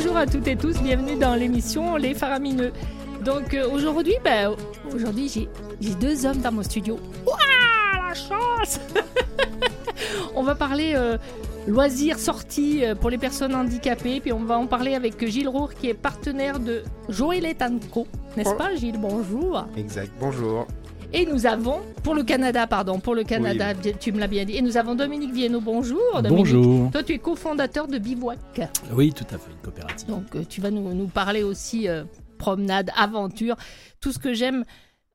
Bonjour à toutes et tous, bienvenue dans l'émission Les Faramineux. Donc euh, aujourd'hui, ben, aujourd'hui j'ai, j'ai deux hommes dans mon studio. Ouah, la chance On va parler euh, loisirs, sorties euh, pour les personnes handicapées, puis on va en parler avec Gilles Roure qui est partenaire de Joëlette Co. N'est-ce pas Gilles? Bonjour. Exact, bonjour. Et nous avons, pour le Canada, pardon, pour le Canada, tu me l'as bien dit. Et nous avons Dominique Viennot, bonjour. Dominique. Bonjour. Toi, tu es cofondateur de Bivouac. Oui, tout à fait, une coopérative. Donc, euh, tu vas nous, nous parler aussi euh, promenade, aventure, tout ce que j'aime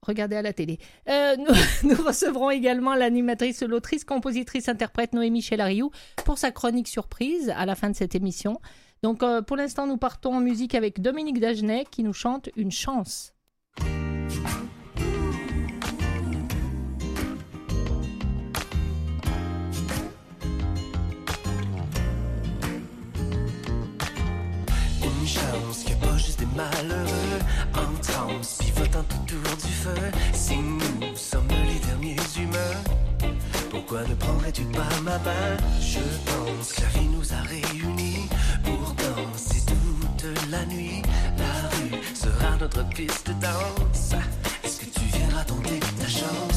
regarder à la télé. Euh, nous, nous recevrons également l'animatrice, l'autrice, compositrice, interprète Noémie Chelariou pour sa chronique surprise à la fin de cette émission. Donc, euh, pour l'instant, nous partons en musique avec Dominique Dagenet qui nous chante Une chance. Chance qu'il n'y a pas juste des malheureux en transe, pivotant autour du feu. Si nous sommes les derniers humains, pourquoi ne prendrais-tu pas ma main Je pense que la vie nous a réunis pour danser toute la nuit. La rue sera notre piste de danse. Est-ce que tu viendras tenter ta chance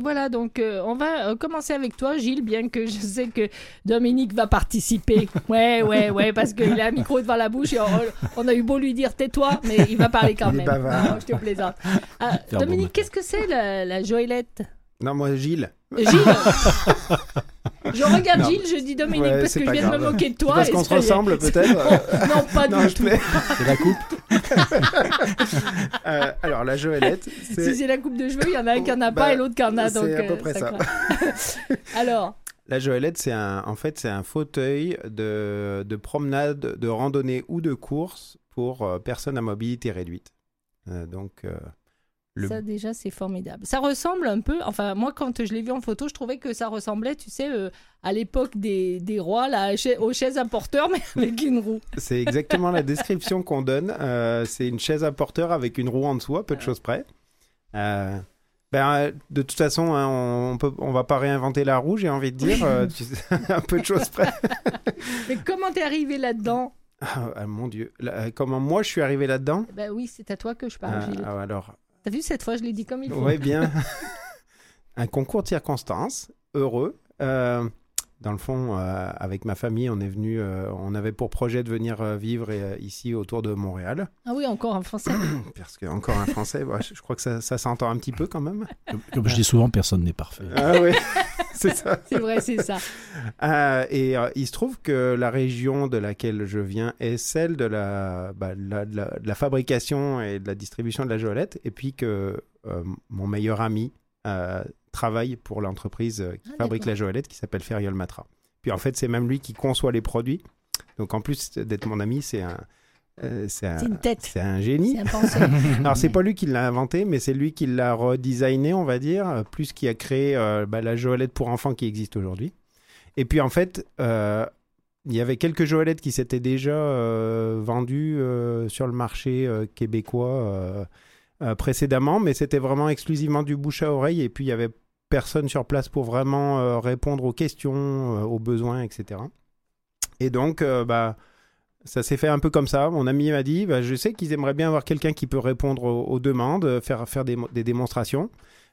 Et voilà, donc euh, on va euh, commencer avec toi, Gilles, bien que je sais que Dominique va participer. Ouais, ouais, ouais, parce qu'il a un micro devant la bouche et on, on a eu beau lui dire tais-toi, mais il va parler quand Il est même. bavard. Non, je te plaisante. Ah, Dominique, bon qu'est-ce que c'est la, la Joëlette? Non, moi, Gilles. Gilles Je regarde Non. Gilles, je dis Dominique Ouais, parce que je viens de me moquer de toi. Parce qu'on se ressemble, peut-être. Non, pas non, du tout. C'est la coupe Euh, alors, la Joëlette, Si c'est. la coupe de cheveux, il y en a un qui en a Bah, pas et l'autre qui en a. c'est à peu euh, près ça. Alors, La Joëlette, c'est un, en fait, c'est un fauteuil de, de promenade, de randonnée ou de course pour euh, personnes à mobilité réduite. Donc, le- Ça déjà c'est formidable. Ça ressemble un peu, enfin moi quand je l'ai vu en photo, je trouvais que ça ressemblait, tu sais, euh, à l'époque des, des rois, là, aux chaises à porteur, mais avec une roue. c'est exactement la description qu'on donne. Euh, c'est une chaise à porteur avec une roue en dessous, à peu de choses près. Euh, ben, de toute façon, hein, on, peut, on va pas réinventer la roue, j'ai envie de dire. un peu de choses près. Mais comment t'es arrivé là-dedans? Ah, mon Dieu. Là, comment moi je suis arrivé là-dedans? Ben oui, c'est à toi que je parle, ah, Alors, T'as vu cette fois, je l'ai dit comme il faut. Oui, bien. un concours de circonstances, heureux. Euh, dans le fond, euh, avec ma famille, on est venu, euh, on avait pour projet de venir euh, vivre euh, ici autour de Montréal. Ah oui, encore un français. Parce que, encore un français, je, je crois que ça, ça s'entend un petit peu quand même. Comme, comme je dis souvent, personne n'est parfait. Ah oui, c'est ça. c'est vrai, c'est ça. Euh, et euh, il se trouve que la région de laquelle je viens est celle de la, bah, la- de la, de la fabrication et de la distribution de la joëlette, et puis que euh, mon meilleur ami travaille pour l'entreprise qui Ah, fabrique la joëlette, qui s'appelle Feriol Matra. Puis en fait, c'est même lui qui conçoit les produits. Donc en plus d'être mon ami, c'est un, euh, c'est un, une tête. c'est un génie. C'est un. Alors, c'est pas lui qui l'a inventé, mais c'est lui qui l'a redesigné, on va dire, plus qui a créé euh, bah, la joëlette pour enfants qui existe aujourd'hui. Et puis, en fait, euh, il y avait quelques joëlettes qui s'étaient déjà vendues sur le marché québécois précédemment, mais c'était vraiment exclusivement du bouche à oreille. Et puis, il y avait personne sur place pour vraiment répondre aux questions, aux besoins, etc. Et donc, bah, ça s'est fait un peu comme ça. Mon ami m'a dit, bah, je sais qu'ils aimeraient bien avoir quelqu'un qui peut répondre aux, demandes, euh, faire, faire des, mo- des démonstrations.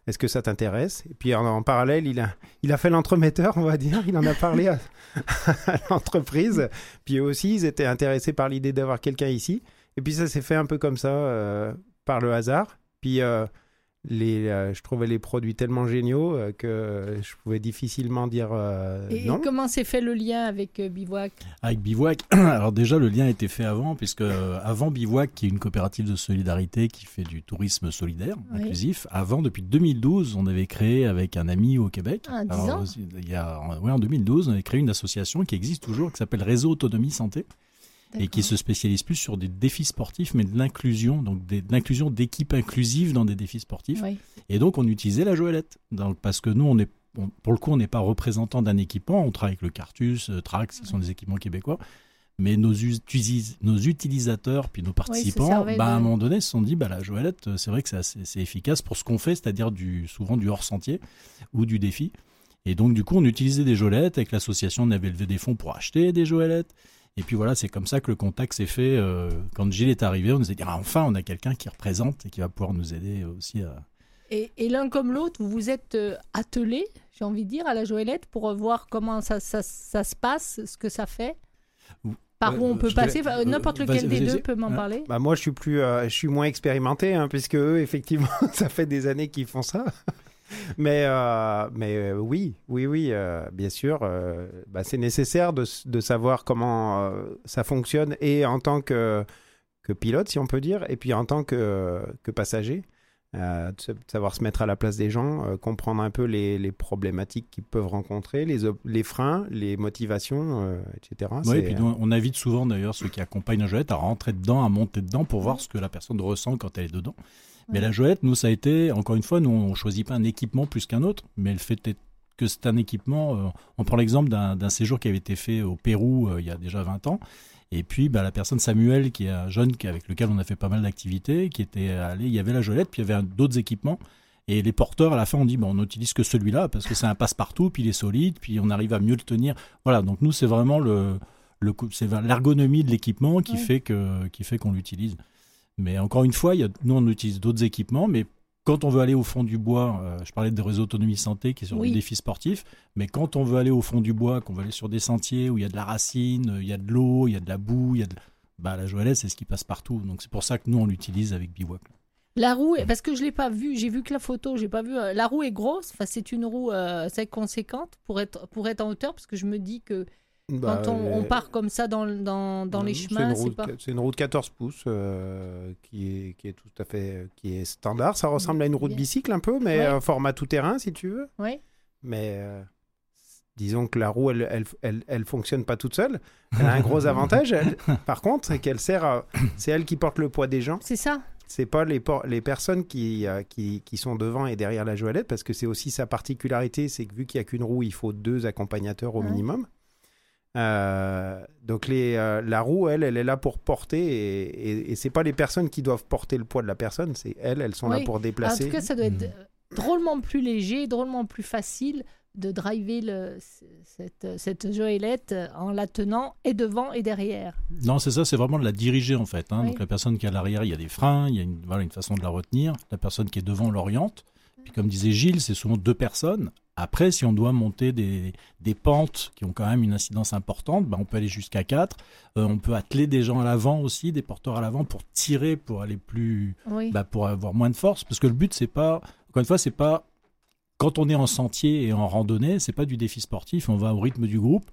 Est-ce que ça t'intéresse? Et puis en, parallèle, il a, il a fait l'entremetteur, on va dire. Il en a parlé à, à l'entreprise. Puis eux aussi, ils étaient intéressés par l'idée d'avoir quelqu'un ici. Et puis ça s'est fait un peu comme ça, euh, par le hasard. Puis euh, les, euh, je trouvais les produits tellement géniaux euh, que je pouvais difficilement dire euh, Et non. comment s'est fait le lien avec euh, Bivouac? Avec Bivouac, alors déjà le lien a été fait avant, puisque euh, avant Bivouac, qui est une coopérative de solidarité qui fait du tourisme solidaire, Oui. inclusif, avant, depuis 2012, on avait créé avec un ami au Québec, Ah, dix alors, ans euh, il y a, ouais, en 2012, on avait créé une association qui existe toujours, qui s'appelle Réseau Autonomie Santé, et qui se spécialise plus sur des défis sportifs, mais de l'inclusion, donc des- de l'inclusion d'équipes inclusives dans des défis sportifs. Oui. Et donc, on utilisait la joëlette. Donc, parce que nous, on est, on- pour le coup, on n'est pas représentant d'un équipement. On travaille avec le Cartus, euh, Trax, qui sont des équipements québécois. Mais nos, utilisateurs, puis nos participants, bah, à un moment donné, se sont dit, bah, la joëlette, euh, c'est vrai que c'est assez- c'est efficace pour ce qu'on fait, c'est-à-dire du, souvent du hors-sentier ou du défi. Et donc, du coup, on utilisait des joëlettes. Avec l'association, on avait levé des fonds pour acheter des joëlettes. Et puis voilà, c'est comme ça que le contact s'est fait. euh, quand Gilles est arrivé, on nous a dit, ah, enfin, on a quelqu'un qui représente et qui va pouvoir nous aider aussi à, Et, et l'un comme l'autre, vous vous êtes euh, attelés, j'ai envie de dire, à la Joëlette pour voir comment ça, ça, ça se passe, ce que ça fait? Par où on peut passer N'importe euh, lequel vas-y, des deux peut m'en parler Bah moi, je suis plus, euh, je suis moins expérimenté, hein, puisque eux, effectivement, ça fait des années qu'ils font ça. mais, euh, mais euh, oui, oui, oui, euh, bien sûr, bah, c'est nécessaire de, de savoir comment ça fonctionne et en tant que, que pilote, si on peut dire, et puis en tant que, que passager. de, sa- de savoir se mettre à la place des gens, comprendre un peu les, les problématiques qu'ils peuvent rencontrer, les, les freins, les motivations, etc. Oui, et puis nous, on invite souvent d'ailleurs ceux qui accompagnent la joëlette à rentrer dedans, à monter dedans pour voir ce que la personne ressent quand elle est dedans. Mais la joëlette, nous, ça a été, encore une fois, nous, on choisit pas un équipement plus qu'un autre, mais le fait que c'est un équipement. euh, on prend l'exemple d'un séjour qui avait été fait au Pérou euh, il y a déjà 20 ans. Et puis, bah, la personne Samuel, qui est un jeune avec lequel on a fait pas mal d'activités, qui était allé, il y avait la joëlette, puis il y avait d'autres équipements. Et les porteurs, à la fin, on dit, on n'utilise que celui-là parce que c'est un passe-partout, puis il est solide, puis on arrive à mieux le tenir. Voilà, donc nous, c'est vraiment le, le coup- c'est l'ergonomie de l'équipement qui Ouais. fait que qui fait qu'on l'utilise. Mais encore une fois, il y a, nous on utilise d'autres équipements, mais quand on veut aller au fond du bois, euh, je parlais des réseaux autonomie santé qui sont Oui. des défis sportifs, mais quand on veut aller au fond du bois, qu'on veut aller sur des sentiers où il y a de la racine, euh, il y a de l'eau, il y a de la boue, il y a de... bah, la joëlette c'est ce qui passe partout. Donc c'est pour ça que nous on l'utilise avec Bivouac. La roue, est- parce que je l'ai pas vue, j'ai vu que la photo, j'ai pas vu. euh, La roue est grosse, enfin c'est une roue euh, assez conséquente pour être pour être en hauteur, parce que je me dis que bah, quand on, on euh, part comme ça dans, dans, dans les c'est chemins, une c'est pas. une roue de 14 pouces euh, qui, est, qui est tout à fait qui est standard. Ça ressemble à une roue de Bien. bicycle un peu, mais Ouais. euh, format tout-terrain si tu veux. Ouais. Mais euh, disons que la roue, elle, elle, elle, elle fonctionne pas toute seule. Elle a un gros avantage, elle, par contre, c'est qu'elle sert à... C'est elle qui porte le poids des gens. C'est ça. C'est pas les, les personnes qui, euh, qui, qui sont devant et derrière la joëlette, parce que c'est aussi sa particularité, c'est que vu qu'il n'y a qu'une roue, il faut deux accompagnateurs au Ouais. minimum. Euh, donc les, euh, la roue, elle, elle est là pour porter, et, et, et c'est pas les personnes qui doivent porter le poids de la personne, c'est elles, elles sont là pour En déplacer. tout cas, ça doit être Mm. euh, drôlement plus léger, drôlement plus facile de driver le, cette, cette joëlette en la tenant et devant et derrière. Non, c'est ça, c'est vraiment de la diriger en fait. hein. Oui. Donc la personne qui est à l'arrière, il y a des freins, il y a une, voilà, une façon de la retenir. La personne qui est devant l'oriente. Puis comme disait Gilles, c'est souvent deux personnes. Après, si on doit monter des, des pentes qui ont quand même une incidence importante, bah, on peut aller jusqu'à 4. on peut atteler des gens à l'avant aussi, des porteurs à l'avant pour tirer, pour aller plus, Oui. bah, pour avoir moins de force. Parce que le but, c'est pas, encore une fois, c'est pas quand on est en sentier et en randonnée, c'est pas du défi sportif. On va au rythme du groupe.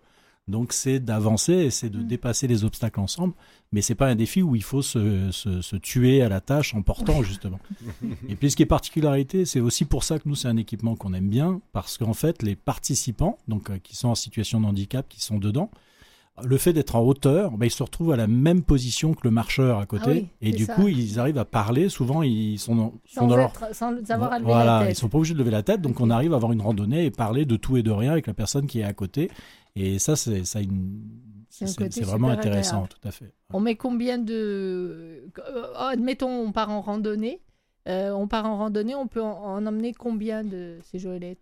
Donc c'est d'avancer et c'est de Mm. dépasser les obstacles ensemble. Mais c'est pas un défi où il faut se, se, se tuer à la tâche en portant justement. et puis ce qui est particularité, c'est aussi pour ça que nous c'est un équipement qu'on aime bien parce qu'en fait les participants, donc euh, qui sont en situation de handicap, qui sont dedans, le fait d'être en hauteur, ben, ils se retrouvent à la même position que le marcheur à côté. Ah oui, et du ça. coup, ils arrivent à parler. Souvent, ils sont dans, leur sans avoir à lever voilà, la ils tête. sont pas obligés de lever la tête, donc on arrive à avoir une randonnée et parler de tout et de rien avec la personne qui est à côté. Et ça, c'est ça une- C'est vraiment intéressant, agréable. tout à fait. On met combien de... euh, admettons, on part en randonnée. Euh, on part en randonnée, on peut en, en emmener combien de ces joëlettes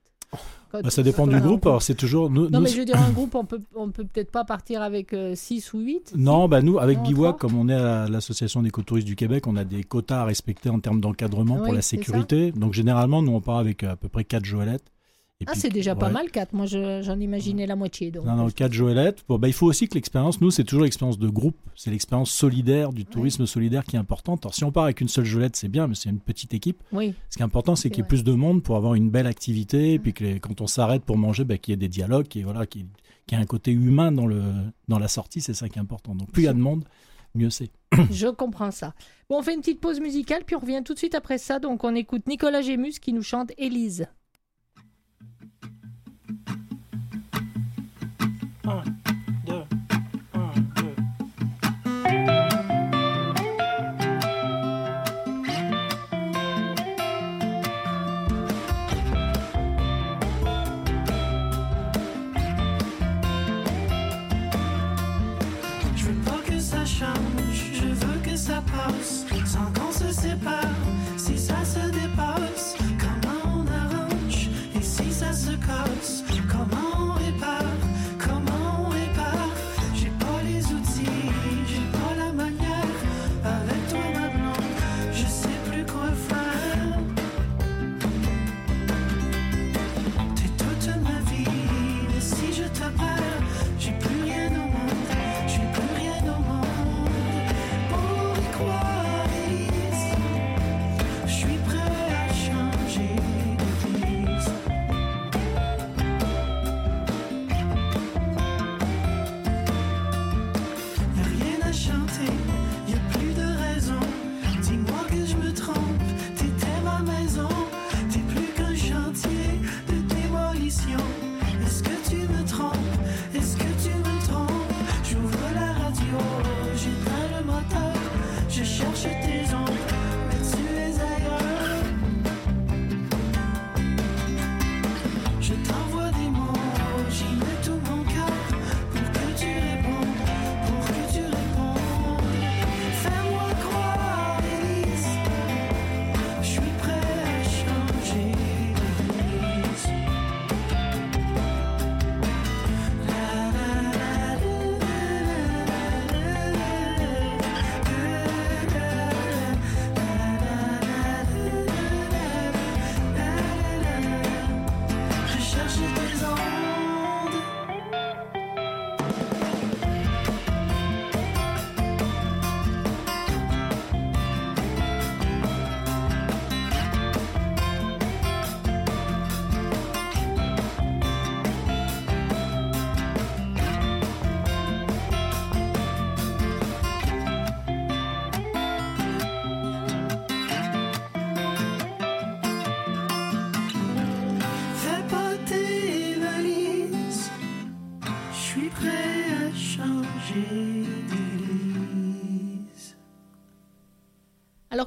Quand- Bah, ça dépend du groupe. Alors, c'est toujours nous, Non, nous, mais je veux dire, un groupe, on peut, on peut peut-être pas partir avec 6 ou 8 Non, bah nous, avec Biwak, comme on est à l'association des écotouristes du Québec, on a des quotas à respecter en termes d'encadrement pour la sécurité. Donc généralement, nous, on part avec euh, à peu près 4 joëlettes. Et Ah, puis- c'est déjà pas mal, 4. Moi, je- j'en imaginais la moitié. Donc. Non, non, 4 joëlettes. Bon, bah, il faut aussi que l'expérience, nous, c'est toujours l'expérience de groupe. C'est l'expérience solidaire, du tourisme solidaire qui est importante. Alors, si on part avec une seule joëlette, c'est bien, mais c'est une petite équipe. Oui, Ce qui est important, c'est C'est qu'il y ait vrai. plus de monde pour avoir une belle activité, et Mm. puis que les- quand on s'arrête pour manger, bah, qu'il y ait des dialogues, qu'il y ait, voilà, qu'il y ait- qu'il y ait un côté humain dans, le, dans la sortie, c'est ça qui est important. Donc plus il y a de monde, mieux c'est. je comprends ça. Bon, on fait une petite pause musicale, puis on revient tout de suite après ça. Donc, on écoute Nicolas Gémus qui nous chante Élise. Je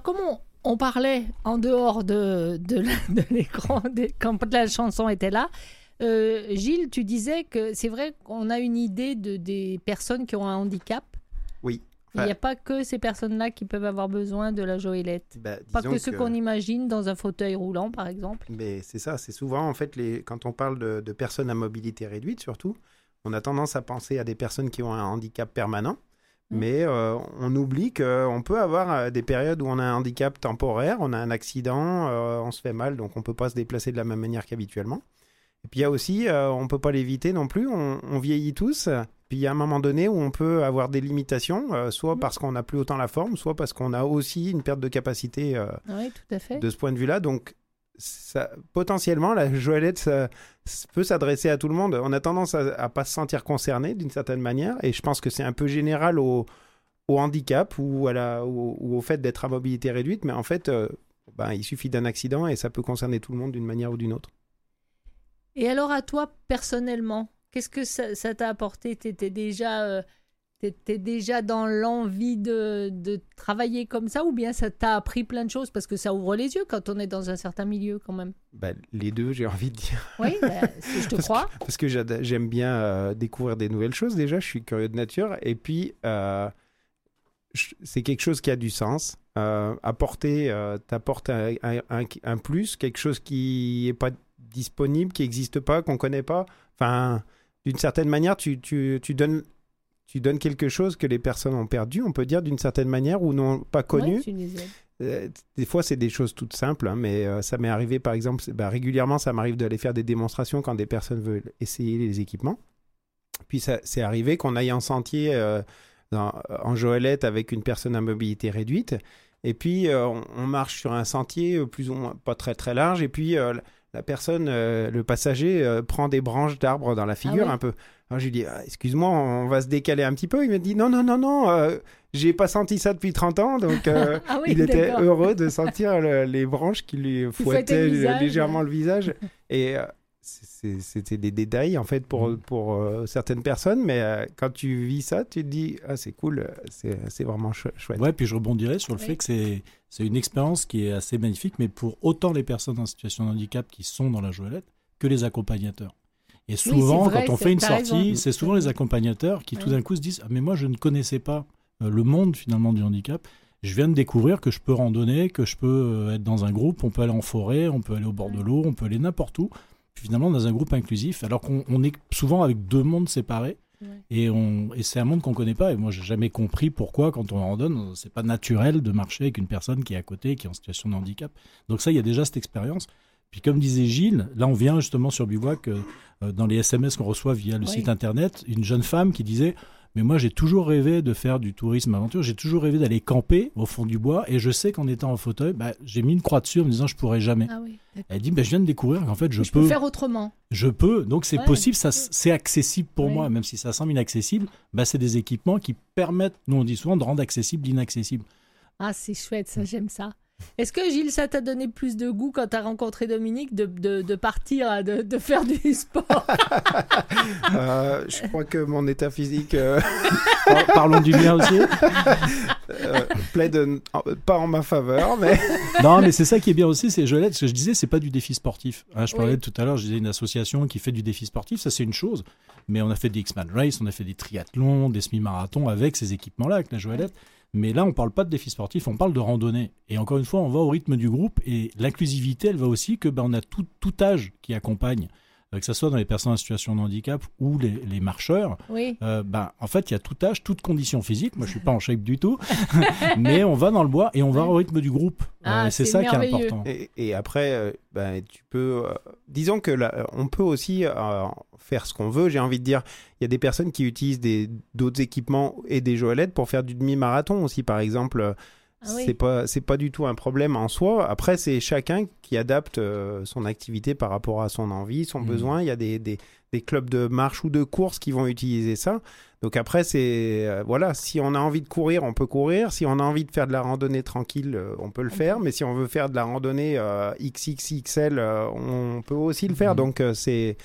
Alors, comme on, parlait en dehors de, de, l'écran, quand la chanson était là, euh, Gilles, tu disais que c'est vrai qu'on a une idée de, des personnes qui ont un handicap. Oui. Il n'y a pas que ces personnes-là qui peuvent avoir besoin de la joëlette. bah, Pas disons que ceux qu'on imagine dans un fauteuil roulant, par exemple. Mais c'est ça, c'est souvent en fait les quand on parle de, de personnes à mobilité réduite surtout, on a tendance à penser à des personnes qui ont un handicap permanent. Mais euh, on oublie qu'on peut avoir euh, des périodes où on a un handicap temporaire, on a un accident, euh, on se fait mal, donc on peut pas se déplacer de la même manière qu'habituellement. Et puis il y a aussi, euh, on peut pas l'éviter non plus, on, on vieillit tous. Puis il y a un moment donné où on peut avoir des limitations, euh, soit Mhm. parce qu'on n'a plus autant la forme, soit parce qu'on a aussi une perte de capacité euh, Oui, tout à fait. de ce point de vue-là. Donc, potentiellement, la joëlette ça- peut s'adresser à tout le monde. On a tendance à, pas se sentir concerné d'une certaine manière, et je pense que c'est un peu général au, handicap ou, au fait d'être à mobilité réduite, mais en fait, euh, ben, il suffit d'un accident et ça peut concerner tout le monde d'une manière ou d'une autre. Et alors à toi personnellement, qu'est-ce que ça t'a apporté? T'étais déjà, euh, t'étais déjà dans l'envie de, de travailler comme ça ou bien ça t'a appris plein de choses parce que ça ouvre les yeux quand on est dans un certain milieu quand même? Ben, les deux, j'ai envie de dire. Oui, si je te Parce crois. Parce que j'aime bien euh, découvrir des nouvelles choses déjà, je suis curieux de nature. Et puis, euh, c'est quelque chose qui a du sens. Euh, apporter, euh, t'apportes un- un plus, quelque chose qui n'est pas disponible, qui n'existe pas, qu'on ne connaît pas. Enfin, d'une certaine manière, tu, tu, tu donnes... Tu donnes quelque chose que les personnes ont perdu, on peut dire d'une certaine manière, ou n'ont pas connu. Ouais. Euh, des fois, c'est des choses toutes simples, hein, mais euh, ça m'est arrivé, par exemple, bah, régulièrement, ça m'arrive d'aller faire des démonstrations quand des personnes veulent essayer les équipements. Puis, c'est arrivé qu'on aille en sentier euh, dans- en Joëlette avec une personne à mobilité réduite. Et puis, on, on marche sur un sentier plus ou moins pas très très large. Et puis, la personne, euh, le passager, euh, prend des branches d'arbres dans la figure ouais un peu. Alors, je lui dis, Ah, excuse-moi, on va se décaler un petit peu. Il me dit, non, non, non, non, euh, j'ai pas senti ça depuis 30 ans. Donc, Ah oui, il était heureux de sentir le- les branches qui lui fouettaient le légèrement le visage. Et c'était des détails en fait pour, Mhm. pour euh, certaines personnes, mais euh, quand tu vis ça, tu te dis ah c'est cool, c'est c'est vraiment chou- chouette. Ouais, puis je rebondirais sur le Oui. fait que c'est c'est une expérience qui est assez magnifique, mais pour autant les personnes en situation de handicap qui sont dans la joëlette que les accompagnateurs. Et souvent, vrai, quand on fait une sortie, c'est souvent les accompagnateurs qui tout d'un coup se disent ah, mais moi je ne connaissais pas euh, le monde finalement du handicap. Je viens de découvrir que je peux randonner, que je peux être dans un groupe, on peut aller en forêt, on peut aller au bord de l'eau, on peut aller n'importe où. Finalement dans un groupe inclusif, alors qu'on on est souvent avec deux mondes séparés. Ouais. Et, et c'est un monde qu'on connaît pas. Et moi, j'ai jamais compris pourquoi, quand on randonne, c'est pas naturel de marcher avec une personne qui est à côté, qui est en situation de handicap. Donc ça, il y a déjà cette expérience. Puis comme disait Gilles, là, on vient justement sur Bivouac, euh, euh, dans les SMS qu'on reçoit via le Oui. site internet, une jeune femme qui disait mais moi, j'ai toujours rêvé de faire du tourisme aventure. J'ai toujours rêvé d'aller camper au fond du bois. Et je sais qu'en étant en fauteuil, bah, j'ai mis une croix dessus en me disant je pourrais jamais. Ah oui. Elle dit bah, je viens de découvrir qu'en fait je, Je peux faire autrement. je peux, donc c'est Ouais. possible, ça, c'est accessible pour moi, même si ça semble inaccessible, bah c'est des équipements qui permettent, nous on dit souvent, de rendre accessible l'inaccessible. Ah, c'est chouette, ça, j'aime ça. Est-ce que Gilles, ça t'a donné plus de goût quand t'as rencontré Dominique de, de, de partir, de, de faire du sport Euh, je crois que mon état physique euh, Par- Parlons du mien aussi. euh, plaide en- pas en ma faveur, mais Non, mais c'est ça qui est bien aussi, c'est Joëlette, ce que je disais, c'est pas du défi sportif. Hein, je parlais Oui. tout à l'heure, je disais une association qui fait du défi sportif, ça c'est une chose, mais on a fait des X-Man Race, on a fait des triathlons, des semi-marathons avec ces équipements-là, avec la Joëlette. Mais là, on parle pas de défi sportif, on parle de randonnée. Et encore une fois, on va au rythme du groupe et l'inclusivité, elle va aussi que ben, on a tout, âge qui accompagne, que ce soit dans les personnes en situation de handicap ou les, les marcheurs. Oui. Euh, ben, en fait, il y a tout âge, toute condition physique. Moi, je suis pas en shape du tout, mais on va dans le bois et on va au rythme du groupe. Euh, Ah, c'est c'est ça qui est important. Et, et après, euh, ben, tu peux. euh, disons que là, on peut aussi euh, faire ce qu'on veut. J'ai envie de dire, il y a des personnes qui utilisent des- d'autres équipements et des joëlettes pour faire du demi-marathon aussi, par exemple. Ah oui. C'est pas c'est pas du tout un problème en soi. Après, c'est chacun qui adapte euh, son activité par rapport à son envie, son Mhm. besoin. Il y a des, des, des clubs de marche ou de course qui vont utiliser ça. Donc après, c'est euh, voilà, si on a envie de courir, on peut courir. Si on a envie de faire de la randonnée tranquille, euh, on peut le faire. Mais si on veut faire de la randonnée euh, XXXL, euh, on peut aussi le faire. Mhm. Donc euh, c'est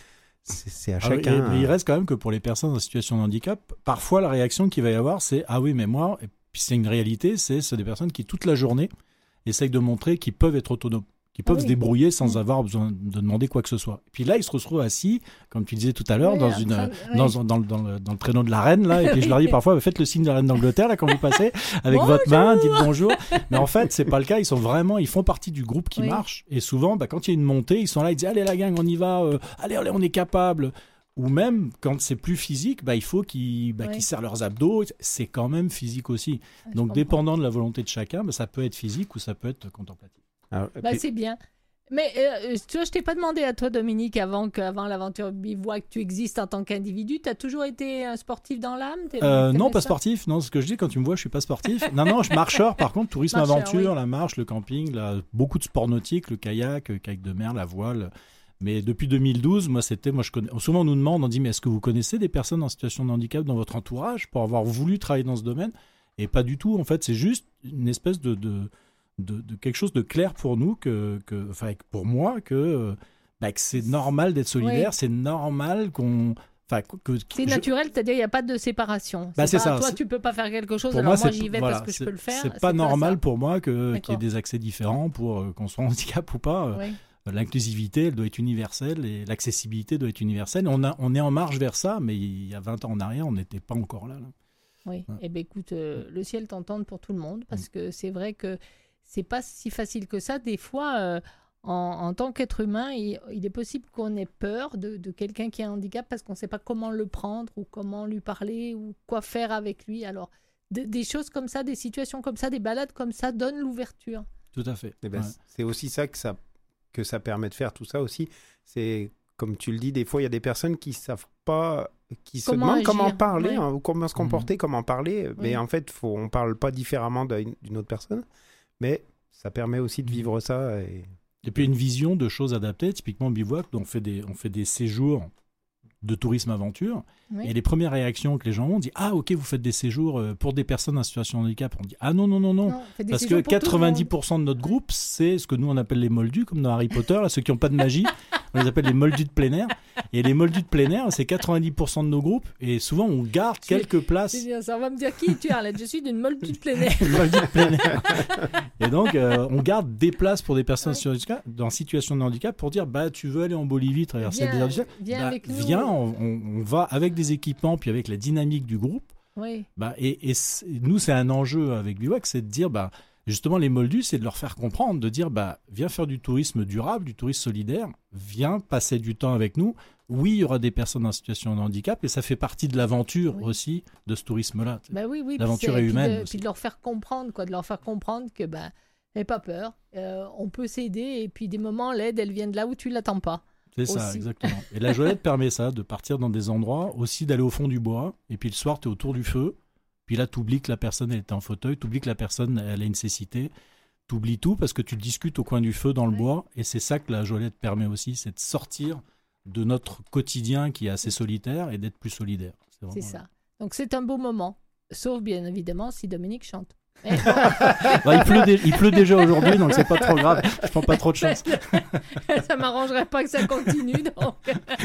c'est à Ah oui, chacun. et- mais il reste quand même que pour les personnes en situation de handicap, parfois la réaction qu'il va y avoir, c'est ah oui, mais moi, puis c'est une réalité, c'est des personnes qui toute la journée essayent de montrer qu'ils peuvent être autonomes, qu'ils peuvent Ah oui. se débrouiller sans Mm. avoir besoin de demander quoi que ce soit. Et puis là, ils se retrouvent assis, comme tu disais tout à l'heure, Oui, dans le, dans le traîneau de la reine là, et puis je leur dis parfois faites le signe de la reine d'Angleterre là quand vous passez avec votre main, dites bonjour. Mais en fait, c'est pas le cas. Ils sont vraiment, ils font partie du groupe qui marche. Et souvent, bah, quand il y a une montée, ils sont là, ils disent allez la gang, on y va, euh, allez, allez, on est capable. Ou même quand c'est plus physique, bah, il faut qu'ils bah, Ouais. serrent leurs abdos. C'est quand même physique aussi. Je Donc, dépendant de la volonté de chacun, bah, ça peut être physique ou ça peut être contemplatif. Et Bah, puis- c'est bien. Mais euh, tu vois, je t'ai pas demandé à toi, Dominique, avant qu'avant l'aventure bivouac, tu existes en tant qu'individu. Tu as toujours été un sportif dans l'âme? Euh, non, pas sportif. Non, ce que je dis quand tu me vois, je suis pas sportif. non, non, je marcheur. Par contre, tourisme Marcheur, aventure, oui. la marche, le camping, la- beaucoup de sports nautiques, le kayak, le kayak de mer, la voile. Mais depuis 2012, moi, c'était, moi, je connais. Souvent, on nous demande, on dit, mais est-ce que vous connaissez des personnes en situation de handicap dans votre entourage pour avoir voulu travailler dans ce domaine? Et pas du tout. En fait, c'est juste une espèce de, de, de, de quelque chose de clair pour nous que, que enfin, pour moi, que, bah, que c'est normal d'être solidaire. C'est normal qu'on, enfin, C'est je- naturel, c'est-à-dire il n'y a pas de séparation. Bah, c'est ça, Toi, tu peux pas faire quelque chose, pour alors moi, j'y vais voilà, parce que je peux le faire. C'est pas normal pour moi qu'il y ait des accès différents pour euh, qu'on soit handicap ou pas. Euh, Oui. L'inclusivité, elle doit être universelle et l'accessibilité doit être universelle. On, a, on est en marche vers ça, mais il y a 20 ans en arrière, on n'était pas encore là. là. Oui, Ouais. eh ben écoute, euh, le ciel t'entende pour tout le monde parce Mm. que c'est vrai que c'est pas si facile que ça. Des fois, euh, en, en tant qu'être humain, il, il est possible qu'on ait peur de, de quelqu'un qui a un handicap parce qu'on ne sait pas comment le prendre ou comment lui parler ou quoi faire avec lui. Alors, de- des choses comme ça, des situations comme ça, des balades comme ça donnent l'ouverture. Tout à fait. Eh ben, Ouais. C'est aussi ça que, ça que ça permet de faire, tout ça aussi. C'est, comme tu le dis, des fois, il y a des personnes qui savent pas, qui se demandent agir, comment parler, ouais. hein, ou comment se comporter, comment parler. Mais Oui. en fait, faut, on parle pas différemment d'une d'une autre personne. Mais ça permet aussi de vivre ça. Et... Et puis une vision de choses adaptées, typiquement bivouac, on fait des, on fait des séjours de tourisme aventure. Oui. Et les premières réactions que les gens ont, on dit Ah, ok, vous faites des séjours euh, pour des personnes en situation de handicap. On dit Ah, non, non, non, non. Parce que séjours pour tout le monde. 90% de notre groupe, c'est ce que nous on appelle les moldus, comme dans Harry Potter, là, ceux qui n'ont pas de magie, on les appelle les moldus de plein air. Et les moldus de plein air, c'est 90% de nos groupes, et souvent on garde quelques places. Ça va me dire qui tu es, Arlette. Je suis d'une multitude plein air. De plein air. Et donc, euh, on garde des places pour des personnes situation- en situation de handicap pour dire bah tu veux aller en Bolivie traverser Viens, des viens Bah, avec nous. viens, on, on- on va avec des équipements, puis avec la dynamique du groupe. Oui, Bah, et, nous, c'est un enjeu avec Bivouac, c'est de dire, bah, justement, les moldus, c'est de leur faire comprendre, de dire, bah, viens faire du tourisme durable, du tourisme solidaire, viens passer du temps avec nous. Oui, il y aura des personnes en situation de handicap, et ça fait partie de l'aventure Oui. aussi de ce tourisme-là. Bah oui, oui. puis L'aventure est puis humaine de- aussi. Puis de leur faire comprendre, quoi, de leur faire comprendre que ben, n'aie pas peur, euh, on peut s'aider et puis des moments l'aide, elle vient de là où tu l'attends pas. C'est ça, exactement. Et la joëlette permet ça, de partir dans des endroits, aussi d'aller au fond du bois, et puis le soir, tu es autour du feu, puis là, tu oublies que la personne, elle est en fauteuil, tu oublies que la personne, elle a une cécité, tu oublies tout parce que tu discutes au coin du feu dans le Ouais. bois, et c'est ça que la joëlette permet aussi, c'est de sortir de notre quotidien qui est assez solitaire et d'être plus solidaire. C'est ça. Donc c'est un beau moment. Sauf bien évidemment si Dominique chante. Bah, il, pleut dé- il pleut déjà aujourd'hui, donc c'est pas trop grave, je prends pas trop de chance. ça m'arrangerait pas que ça continue, donc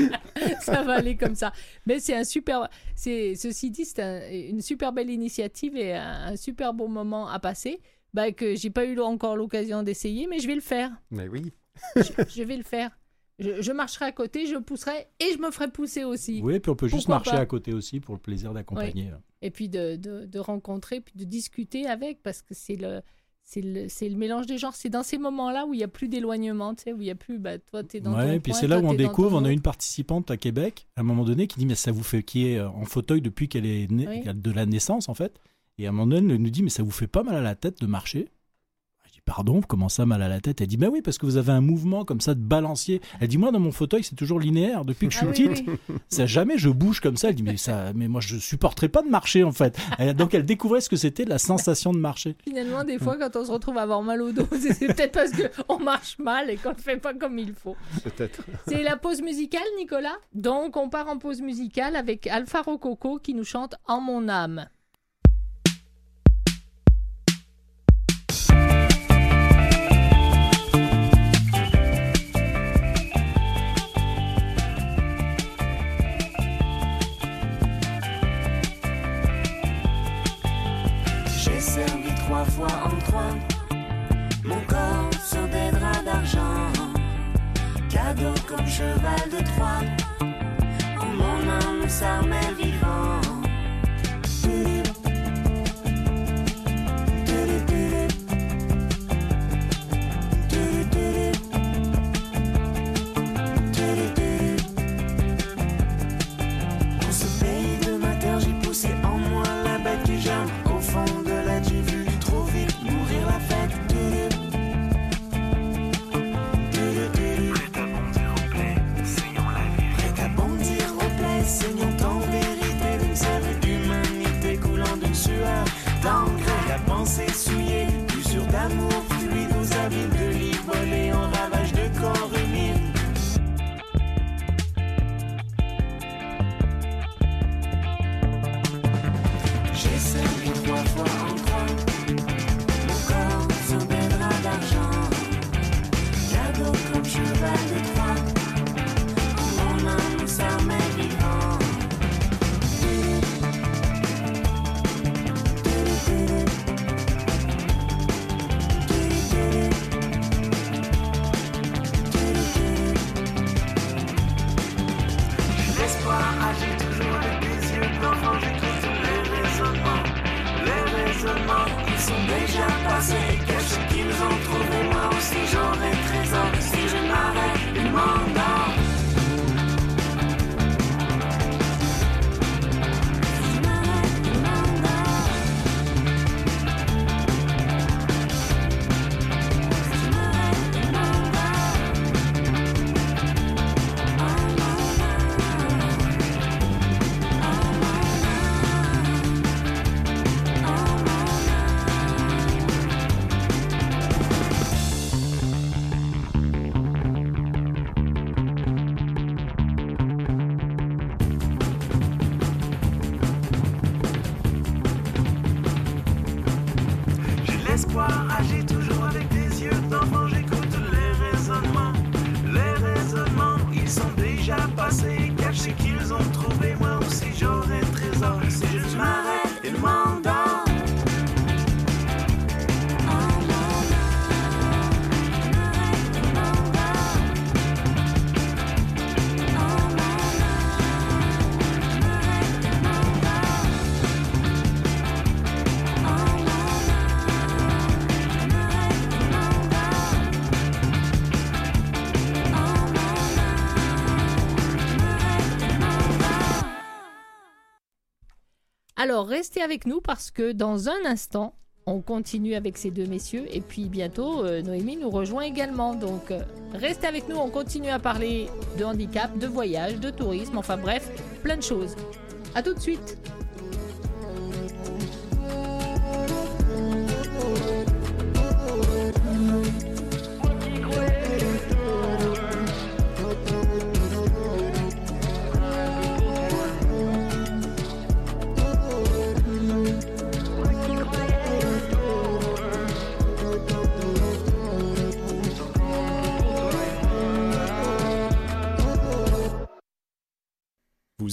ça va aller comme ça. Mais c'est un super. C'est ceci dit, c'est un- une super belle initiative et un, un super beau moment à passer. Bah, que j'ai pas eu encore l'occasion d'essayer, mais je vais le faire. Mais oui. je, je vais le faire. Je, je marcherai à côté, je pousserai et je me ferai pousser aussi. Oui, puis on peut juste marcher pas à côté aussi pour le plaisir d'accompagner. Et puis de, de, de rencontrer, puis de discuter avec, parce que c'est le, c'est le, c'est le mélange des genres. C'est dans ces moments-là où il n'y a plus d'éloignement, tu sais, où il n'y a plus, bah, toi, tu es dans ton Ouais, puis coin, c'est là où on t'es découvre, on a une participante à Québec, à un moment donné, qui dit, mais ça vous fait, qui est euh, en fauteuil depuis qu'elle est née, Oui. de la naissance, en fait. Et à un moment donné, elle nous dit, mais ça vous fait pas mal à la tête de marcher pardon, comment ça mal à la tête? Elle dit, ben oui, parce que vous avez un mouvement comme ça de balancier. Elle dit, moi, dans mon fauteuil, c'est toujours linéaire. Depuis que je suis Ah petite, oui. ça jamais je bouge comme ça. Elle dit, mais ça, mais moi, je supporterais pas de marcher, en fait. Et donc, elle découvrait ce que c'était la sensation de marcher. Finalement, des fois, quand on se retrouve à avoir mal au dos, c'est c'est peut-être parce qu'on marche mal et qu'on ne fait pas comme il faut. Peut-être. C'est la pause musicale, Nicolas? Donc, on part en pause musicale avec Alpha Rococo qui nous chante En mon âme. Cheval de Troie. En mon âme s'armait Alors restez avec nous parce que dans un instant, on continue avec ces deux messieurs et puis bientôt euh, Noémie nous rejoint également. Donc euh, restez avec nous, on continue à parler de handicap, de voyage, de tourisme, enfin bref, plein de choses. A tout de suite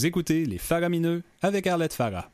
Vous écoutez Les Faramineux avec Arlette Farah.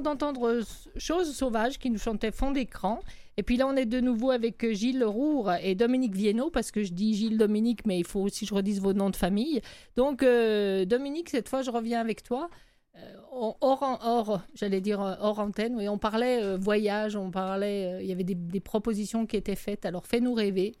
D'entendre euh, Chose sauvage qui nous chantait fond d'écran. Et puis là, on est de nouveau avec euh, Gilles Roure et Dominique Viennot, parce que je dis Gilles Dominique, mais il faut aussi que je redise vos noms de famille. Donc, euh, Dominique, cette fois, je reviens avec toi. Euh, hors, hors, j'allais dire hors antenne, oui, on parlait voyage, on parlait, il y avait des, des propositions qui étaient faites. Alors, fais-nous rêver.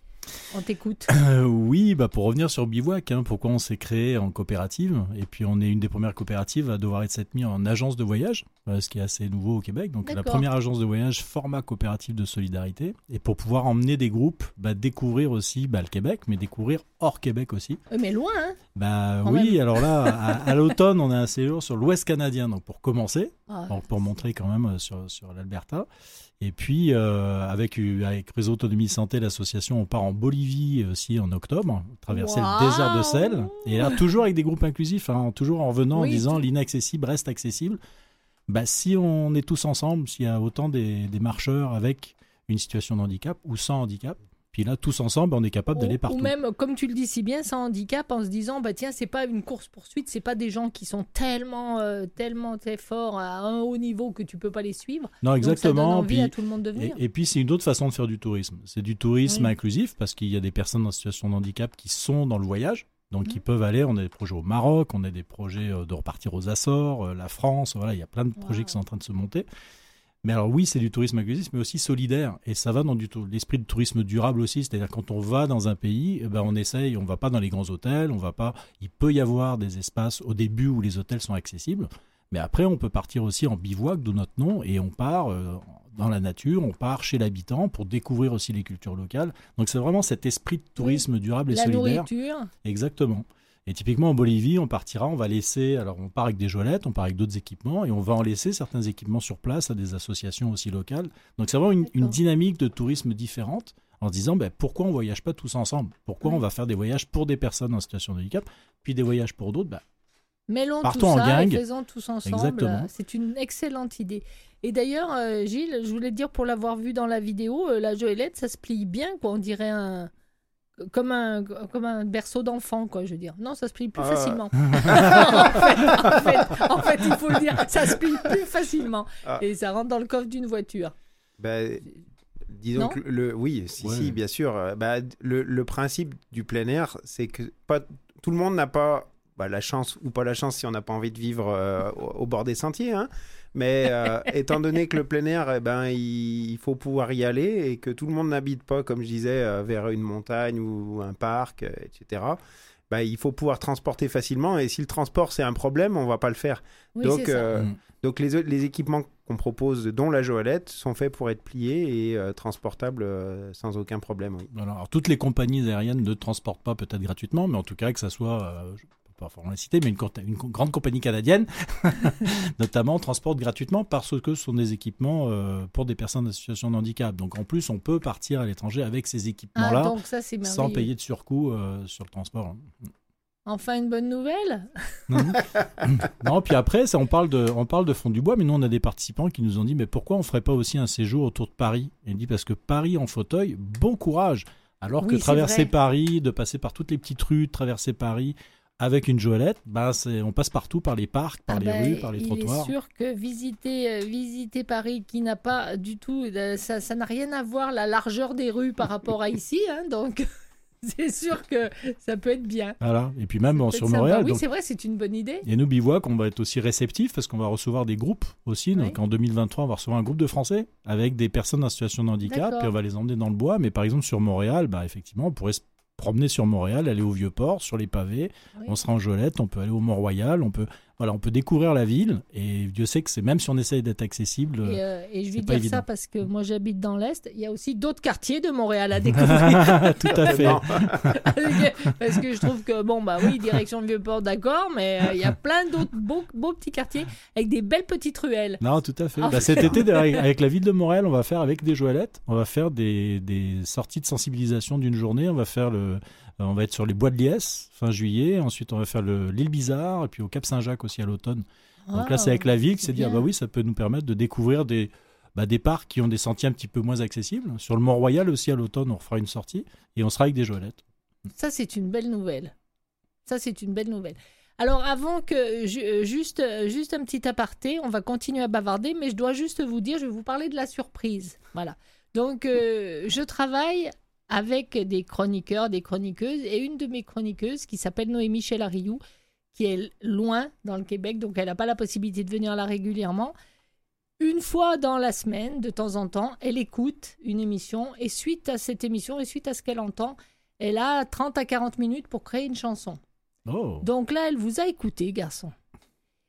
On t'écoute. Euh, oui, bah pour revenir sur Bivouac, hein, pourquoi on s'est créé en coopérative? Et puis on est une des premières coopératives à devoir être mise en agence de voyage, euh, ce qui est assez nouveau au Québec. Donc la première agence de voyage format coopérative de solidarité. Et pour pouvoir emmener des groupes, bah, découvrir aussi bah, le Québec, mais découvrir hors Québec aussi. Mais loin, hein Bah Quand oui, alors là, à, à l'automne, on a un séjour sur l'Ouest canadien. Donc pour commencer, Ah, donc pour montrer quand même euh, sur, sur l'Alberta. Et puis, euh, avec, euh, avec Réseau Autonomie Santé, l'association, on part en Bolivie aussi en octobre, traverser le désert de sel. Et là, toujours avec des groupes inclusifs, hein, toujours en revenant en disant l'inaccessible reste accessible. Bah, si on est tous ensemble, s'il y a autant des, des marcheurs avec une situation de handicap ou sans handicap, puis là, tous ensemble, on est capable d'aller Ou- partout. Ou même, comme tu le dis si bien, sans handicap, en se disant, bah tiens, c'est pas une course poursuite, c'est pas des gens qui sont tellement, euh, tellement très forts à un haut niveau que tu peux pas les suivre. Non, Donc, ça donne exactement. envie Puis- à tout le monde de venir. Et, et puis c'est une autre façon de faire du tourisme. C'est du tourisme Oui. inclusif parce qu'il y a des personnes en situation de handicap qui sont dans le voyage. Donc Mhm. ils peuvent aller, on a des projets au Maroc, on a des projets euh, de repartir aux Açores, euh, la France, voilà, il y a plein de projets qui sont en train de se monter. Mais alors oui, c'est du tourisme inclusif, mais aussi solidaire. Et ça va dans du l'esprit de tourisme durable aussi. C'est-à-dire quand on va dans un pays, eh ben, on essaye, on va pas dans les grands hôtels, on va pas. Il peut y avoir des espaces au début où les hôtels sont accessibles. Mais après, on peut partir aussi en bivouac, d'où notre nom, et on part euh, dans la nature, on part chez l'habitant pour découvrir aussi les cultures locales. Donc c'est vraiment cet esprit de tourisme durable et La solidaire. nourriture, Exactement. Et typiquement en Bolivie, on partira, on va laisser, alors on part avec des jolettes, on part avec d'autres équipements, et on va en laisser certains équipements sur place à des associations aussi locales. Donc c'est vraiment une, une dynamique de tourisme différente en se disant ben, pourquoi on voyage pas tous ensemble? Pourquoi on va faire des voyages pour des personnes en situation de handicap, puis des voyages pour d'autres? Ben, mêlons Partons tout en ça et gang. faisons tous ensemble. Exactement. C'est une excellente idée. Et d'ailleurs, euh, Gilles, je voulais te dire, pour l'avoir vu dans la vidéo, euh, la Joëlette, ça se plie bien, quoi. On dirait un... Comme un, comme un berceau d'enfant, quoi, je veux dire. Non, ça se plie plus Ah. facilement. en, fait, en fait- en fait, il faut le dire, ça se plie plus facilement. Ah. Et ça rentre dans le coffre d'une voiture. Ben, disons Non que le, oui, si, Ouais. si, bien sûr. Bah, le, le principe du plein air, c'est que pas, tout le monde n'a pas bah, la chance ou pas la chance si on n'a pas envie de vivre euh, au, au bord des sentiers. hein. Mais euh, étant donné que le plein air, eh ben, il, faut pouvoir y aller et que tout le monde n'habite pas, comme je disais, euh, vers une montagne ou un parc, euh, etc. bah, il faut pouvoir transporter facilement. Et si le transport c'est un problème, on va pas le faire. Oui, Donc, euh, Mm. donc les, les équipements qu'on propose, dont la Joëlette, sont faits pour être pliés et euh, transportables euh, sans aucun problème. Oui. Alors, toutes les compagnies aériennes ne transportent pas peut-être gratuitement, mais en tout cas que ça soit, euh, pas forcément la citer, mais une, grande compagnie canadienne, notamment, transporte gratuitement parce que ce sont des équipements euh, pour des personnes en situation de handicap. Donc en plus, on peut partir à l'étranger avec ces Ah, équipements-là c'est sans payer de surcoût euh, sur le transport. hein. Enfin, une bonne nouvelle non, puis après, ça, on, parle de, on parle de fond du bois, mais nous, on a des participants qui nous ont dit, mais pourquoi on ferait pas aussi un séjour autour de Paris? Et il dit, parce que Paris en fauteuil, bon courage Alors Oui, que traverser. Paris, de passer par toutes les petites rues, de traverser Paris avec une joëlette, bah, c'est, on passe partout, par les parcs, par Ah les ben, rues, par les il trottoirs. est sûr que visiter, euh, visiter Paris, qui n'a pas du tout, euh, ça ça n'a rien à voir la largeur des rues par rapport à ici, hein, donc c'est sûr que ça peut être bien. Voilà. Et puis même sur sympa. Montréal. Oui, c'est vrai, c'est une bonne idée. Et nous, Bivouac, on va être aussi réceptifs parce qu'on va recevoir des groupes aussi. Donc Oui. en 2023, on va recevoir un groupe de Français avec des personnes en situation de handicap et on va les emmener dans le bois. Mais par exemple, sur Montréal, bah, effectivement, on pourrait se promener sur Montréal, aller au Vieux-Port, sur les pavés. Oui. On sera en Jolette, on peut aller au Mont-Royal, on peut voilà, on peut découvrir la ville et Dieu sait que c'est même si on essaye d'être accessible. Et, euh, et je vais dire ça parce que moi j'habite dans l'Est. Il y a aussi d'autres quartiers de Montréal à découvrir. Tout à fait. Parce que je trouve que, bon, bah oui, direction Vieux-Port, d'accord, mais euh, il y a plein d'autres beaux, beaux petits quartiers avec des belles petites ruelles. Non, tout à fait. Ah. Bah, cet été, avec la ville de Montréal, on va faire avec des joëlettes, on va faire des, des sorties de sensibilisation d'une journée. On va faire le, euh, on va être sur les bois de Liesse fin juillet. Ensuite, on va faire le- l'île Bizarre et puis au Cap Saint-Jacques aussi à l'automne. Donc là, c'est avec la ville qui s'est c'est dit, ah bah oui, ça peut nous permettre de découvrir des, bah, des parcs qui ont des sentiers un petit peu moins accessibles. Sur le Mont-Royal aussi à l'automne, on fera une sortie et on sera avec des joëlettes. Ça, c'est une belle nouvelle. Ça, c'est une belle nouvelle. Alors, avant que euh, juste, euh, juste un petit aparté, on va continuer à bavarder, mais je dois juste vous dire, je vais vous parler de la surprise. Voilà. Donc, euh, je travaille avec des chroniqueurs, des chroniqueuses, et une de mes chroniqueuses qui s'appelle Noémie Chelariou, qui est loin dans le Québec, donc elle n'a pas la possibilité de venir là régulièrement. Une fois dans la semaine, de temps en temps, elle écoute une émission, et suite à cette émission, et suite à ce qu'elle entend, elle a 30 à 40 minutes pour créer une chanson. Oh. Donc là, elle vous a écouté, garçon.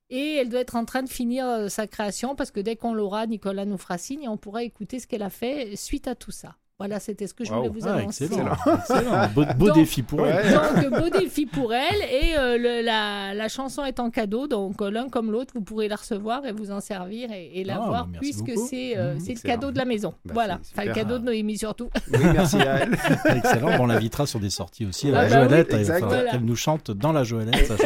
Et elle doit être en train de finir euh, sa création parce que dès qu'on l'aura, Nicolas nous fera signe et on pourra écouter ce qu'elle a fait suite à tout ça. Voilà, c'était ce que je voulais Wow. vous Ah, annoncer. excellent. excellent. Beau, beau Donc- défi pour elle. Ouais. Donc, beau défi pour elle. Et euh, le- la, la chanson est en cadeau. Donc, euh, l'un comme l'autre, vous pourrez la recevoir et vous en servir et, et la Ah, voir, puisque c'est euh, Mhm. c'est le cadeau de la maison. Bah, voilà. Enfin, le cadeau de Noémie surtout. Oui, merci à elle. Excellent. Bon, on l'invitera sur des sorties aussi à Ah la bah oui, Joëlette. Exact. falloir Voilà. qu'elle nous chante dans la Joëlette. ça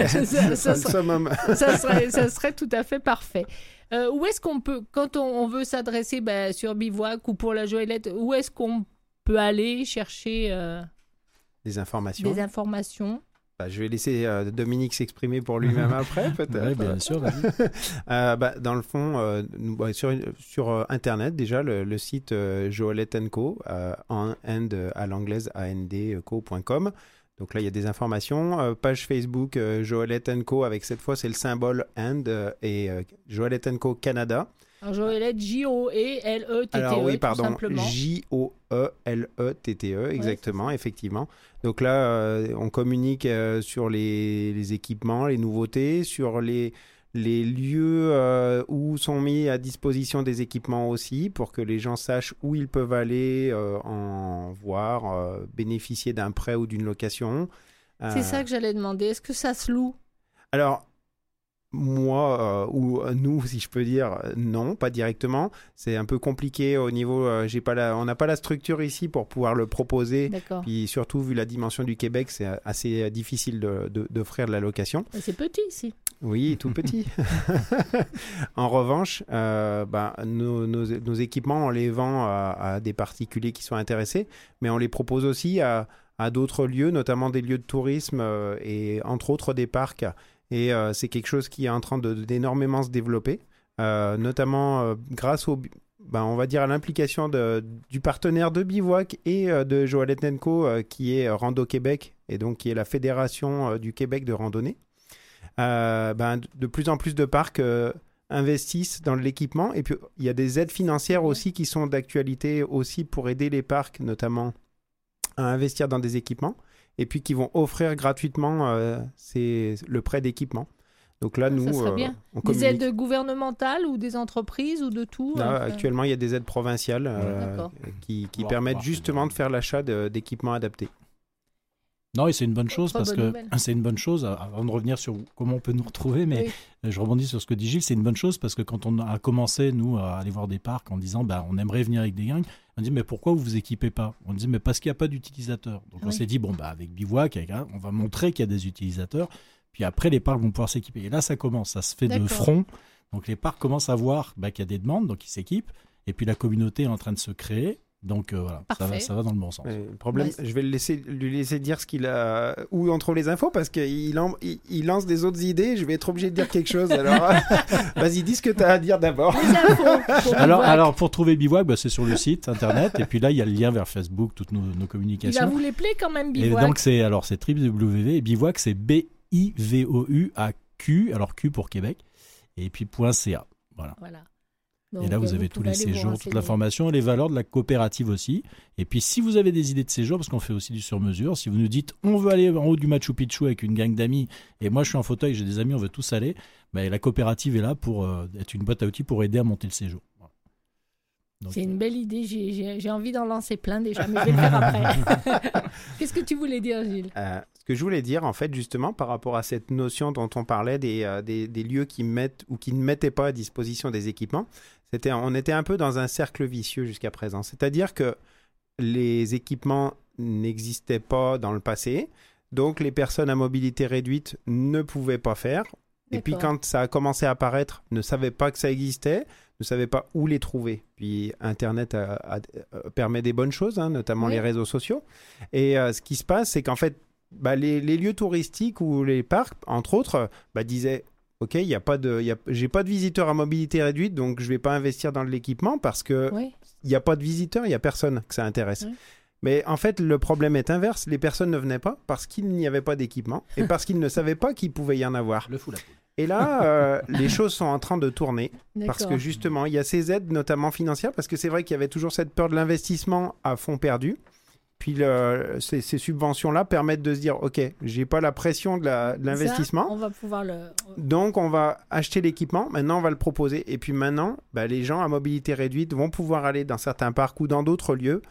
serait, ça serait tout à fait parfait. Euh, où est-ce qu'on peut, quand on, on veut s'adresser ben, sur Bivouac ou pour la Joëlette, où est-ce qu'on peut aller chercher euh, Des informations. des informations? Bah, je vais laisser euh, Dominique s'exprimer pour lui-même après, peut-être. Ouais, bien sûr. Euh, bah, dans le fond, euh, nous- bah, sur, sur euh, Internet, déjà, le, le site euh, Joëlette Co, euh, en and à l'anglaise, andco.com. Donc là, il y a des informations. Euh, page Facebook euh, Joëlette Co, avec cette fois, c'est le symbole and euh, et euh, Joëlette Co Canada. Alors, Joëlette, J-O-E-L-E-T-T-E, Alors oui, E, pardon. J-O-E-L-E-T-T-E, E, exactement, effectivement. Donc là, on communique sur les, les équipements, les nouveautés, sur les, les lieux euh, où sont mis à disposition des équipements aussi, pour que les gens sachent où ils peuvent aller euh, en voir, euh, bénéficier d'un prêt ou d'une location. C'est ça que j'allais demander. Est-ce que ça se loue? Alors, moi, ou nous, si je peux dire, non, pas directement. C'est un peu compliqué au niveau. j'ai pas la, on n'a pas la structure ici pour pouvoir le proposer. D'accord. Puis surtout, vu la dimension du Québec, c'est assez difficile de- de- d'offrir de, la location. C'est petit ici. Oui, tout petit. en revanche, euh, bah, nos, nos- nos équipements, on les vend à, à des particuliers qui sont intéressés, mais on les propose aussi à, à d'autres lieux, notamment des lieux de tourisme euh, et entre autres des parcs. Et euh, c'est quelque chose qui est en train d'énormément se développer, notamment grâce au, ben, on va dire à l'implication du partenaire de Bivouac et euh, de euh, qui est Rando Québec, et donc qui est la fédération euh, du Québec de randonnée. Euh, ben, de- plus en plus de parcs euh, investissent dans l'équipement, et puis il y a des aides financières aussi qui sont d'actualité aussi pour aider les parcs, notamment à investir dans des équipements, et puis qui vont offrir gratuitement euh, ces- le prêt d'équipement. Donc là, Ah, ça nous, euh, bien. on Des communique. aides gouvernementales ou des entreprises ou de tout Là, actuellement, il y a des aides provinciales euh, qui, permettent justement de faire l'achat d'équipements adaptés. Non, et c'est une bonne chose parce que nouvelle. c'est une bonne chose. Avant de revenir sur comment on peut nous retrouver, mais Oui. euh, je rebondis sur ce que dit Gilles, c'est une bonne chose parce que quand on a commencé nous à aller voir des parcs en disant bah on aimerait venir avec des gangs, on dit mais pourquoi vous vous équipez pas? On dit mais parce qu'il n'y a pas d'utilisateurs. Donc on s'est dit bon bah avec Bivouac, on va montrer qu'il y a des utilisateurs, puis après les parcs vont pouvoir s'équiper. Et là ça commence, ça se fait de front. Donc les parcs commencent à voir bah, qu'il y a des demandes, donc ils s'équipent. Et puis la communauté est en train de se créer. Donc euh, voilà, ça va, ça va dans le bon sens. Mais le problème, Ouais. je vais le laisser, lui laisser dire ce qu'il a, où on trouve les infos parce qu'il en- il, il lance des autres idées. Je vais être obligé de dire quelque chose. Alors, vas-y, dis ce que tu as à dire d'abord. Alors, alors pour trouver Bivouac, bah, c'est sur le site internet et puis là il y a le lien vers Facebook, toutes nos, nos Il va communications. vous les plaît quand même, Et Bivouac. donc c'est alors c'est www et Bivouac c'est B I V O U A Q alors Q pour Québec et puis point .ca. Voilà. Voilà. Et Donc, là, euh, vous avez tous les séjours, toute l'information, les valeurs de la coopérative aussi. Et puis, si vous avez des idées de séjour, parce qu'on fait aussi du sur-mesure, si vous nous dites on veut aller en haut du Machu Picchu avec une gang d'amis, et moi je suis en fauteuil, j'ai des amis, on veut tous aller, ben, la coopérative est là pour euh, être une boîte à outils pour aider à monter le séjour. C'est une belle idée, j'ai- envie d'en lancer plein déjà, mais je vais le faire après. Qu'est-ce que tu voulais dire, Gilles? Euh, ce que je voulais dire, en fait, justement, par rapport à cette notion dont on parlait des, euh, des, des lieux qui mettent ou qui ne mettaient pas à disposition des équipements, on était un peu dans un cercle vicieux jusqu'à présent. C'est-à-dire que les équipements n'existaient pas dans le passé, donc les personnes à mobilité réduite ne pouvaient pas faire. Et puis quand ça a commencé à apparaître, ne savaient pas que ça existait, ne savaient pas où les trouver. Puis Internet a- a- euh, permet des bonnes choses, hein, notamment Oui. les réseaux sociaux. Et euh, ce qui se passe, c'est qu'en fait, bah, les, les lieux touristiques ou les parcs, entre autres, bah, disaient Ok, il y a pas de, y a- j'ai pas de visiteurs à mobilité réduite, donc je vais pas investir dans de l'équipement parce que Oui, il n'y a pas de visiteurs, il n'y a personne que ça intéresse. Mais en fait, le problème est inverse. Les personnes ne venaient pas parce qu'il n'y avait pas d'équipement et parce qu'ils ne savaient pas qu'il pouvait y en avoir. Le fou la poule. Et là, euh, les choses sont en train de tourner parce que justement, il y a ces aides, notamment financières, parce que c'est vrai qu'il y avait toujours cette peur de l'investissement à fond perdu. Puis le- ces, ces subventions-là permettent de se dire, OK, j'ai pas la pression de l'investissement. On va pouvoir le. Donc, on va acheter l'équipement. Maintenant, on va le proposer. Et puis maintenant, bah, les gens à mobilité réduite vont pouvoir aller dans certains parcs ou dans d'autres lieux,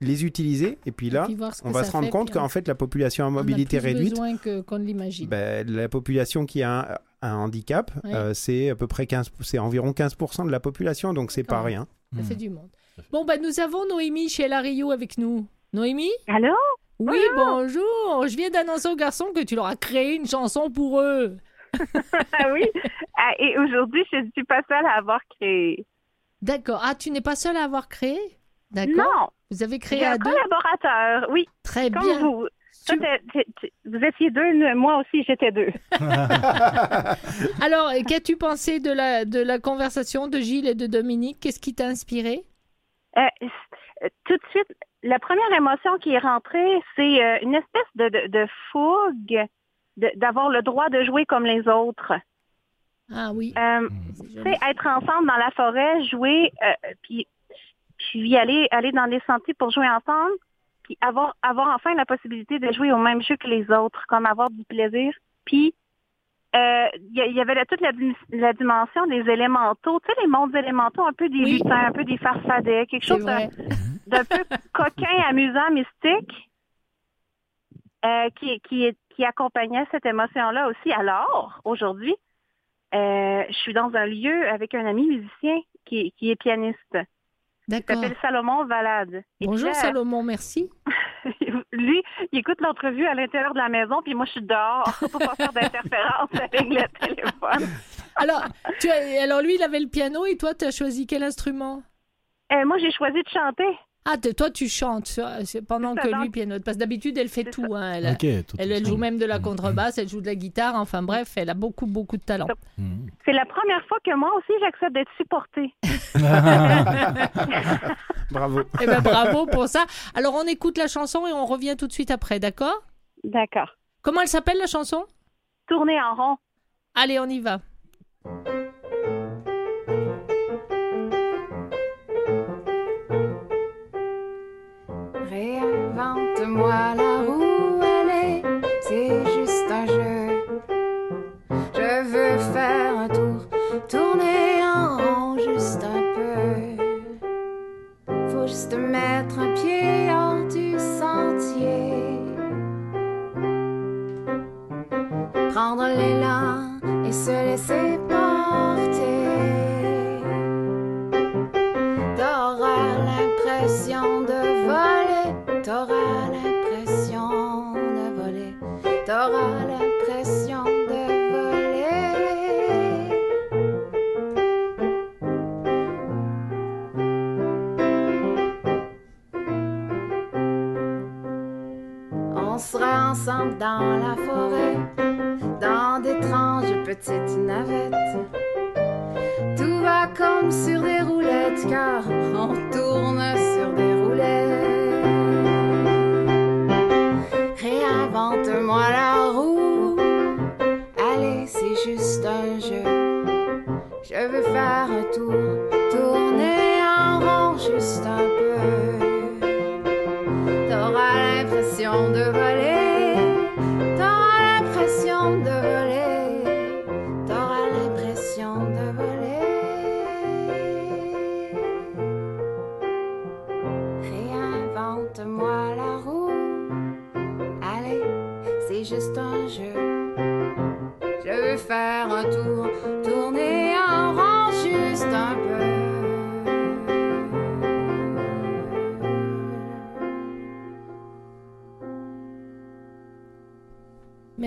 les utiliser. Et puis là, puis on va se rendre fait, compte qu'en fait, la population à on a mobilité plus réduite, besoin qu'on ne l'imagine. bah, la population qui a un, un handicap, Oui. euh, c'est à peu près 15, c'est environ 15% de la population. Donc, c'est pas rien. Ça Mmh. fait du monde. Bon, bah, nous avons Noémie chez La Rio avec nous. Noémie? Allô? Oui, bonjour. Je viens d'annoncer aux garçons que tu leur as créé une chanson pour eux. Ah oui. Ah, et aujourd'hui, je ne suis pas seule à avoir créé. D'accord. Ah, tu n'es pas seule à avoir créé? D'accord. Non, Vous avez créé à un deux? collaborateur. Oui, Très comme bien. vous. Toi, vous étiez deux, moi aussi j'étais deux. Alors, euh, qu'as-tu pensé de la, de la conversation de Gilles et de Dominique? Qu'est-ce qui t'a inspiré? Euh, c- tout de suite, la première émotion qui est rentrée, c'est euh, une espèce de, de, de fougue de- d'avoir le droit de jouer comme les autres. Ah oui. Euh, c'est tu joli. sais, être ensemble dans la forêt, jouer, euh, puis, puis aller, aller dans les sentiers pour jouer ensemble, puis avoir, avoir enfin la possibilité de jouer au même jeu que les autres, comme avoir du plaisir. Puis, euh, il y, il y avait là toute la, la dimension des élémentaux, tu sais, les mondes élémentaux, un peu des Oui. lutins, un peu des farfadets, quelque chose d'un peu coquin, amusant, mystique, euh, qui, qui, qui accompagnait cette émotion-là aussi. Alors, aujourd'hui, euh, je suis dans un lieu avec un ami musicien qui, qui est pianiste. Il D'accord. s'appelle Salomon Valade. Bonjour Salomon, merci. lui, il écoute l'entrevue à l'intérieur de la maison, puis moi, je suis dehors pour pas faire d'interférence avec le téléphone. Alors, tu as- alors lui, il avait le piano et toi, tu as choisi quel instrument? Euh, moi, j'ai choisi de chanter. Ah, toi, tu chantes c'est pendant que lui pianote. Parce que d'habitude, elle fait tout. hein. Elle, tout elle, joue même de la Mhm. contrebasse, elle joue de la guitare. Enfin bref, elle a beaucoup, beaucoup de talent. C'est la première fois que moi aussi, j'accepte d'être supportée. Bravo. Eh ben bravo pour ça. Alors, on écoute la chanson et on revient tout de suite après, d'accord? D'accord. Comment elle s'appelle la chanson? Tourner en rond. Allez, on y va. Réinvente-moi la roue, allez, c'est juste un jeu. Je veux faire un tour, tourner en rond juste un peu. Faut juste mettre un pied hors du sentier. Prendre l'élan et se laisser sera ensemble dans la forêt, dans d'étranges petites navettes. Tout va comme sur des roulettes car on tourne sur des roulettes. Réinvente-moi la roue. Allez, c'est juste un jeu. Je veux faire un tour,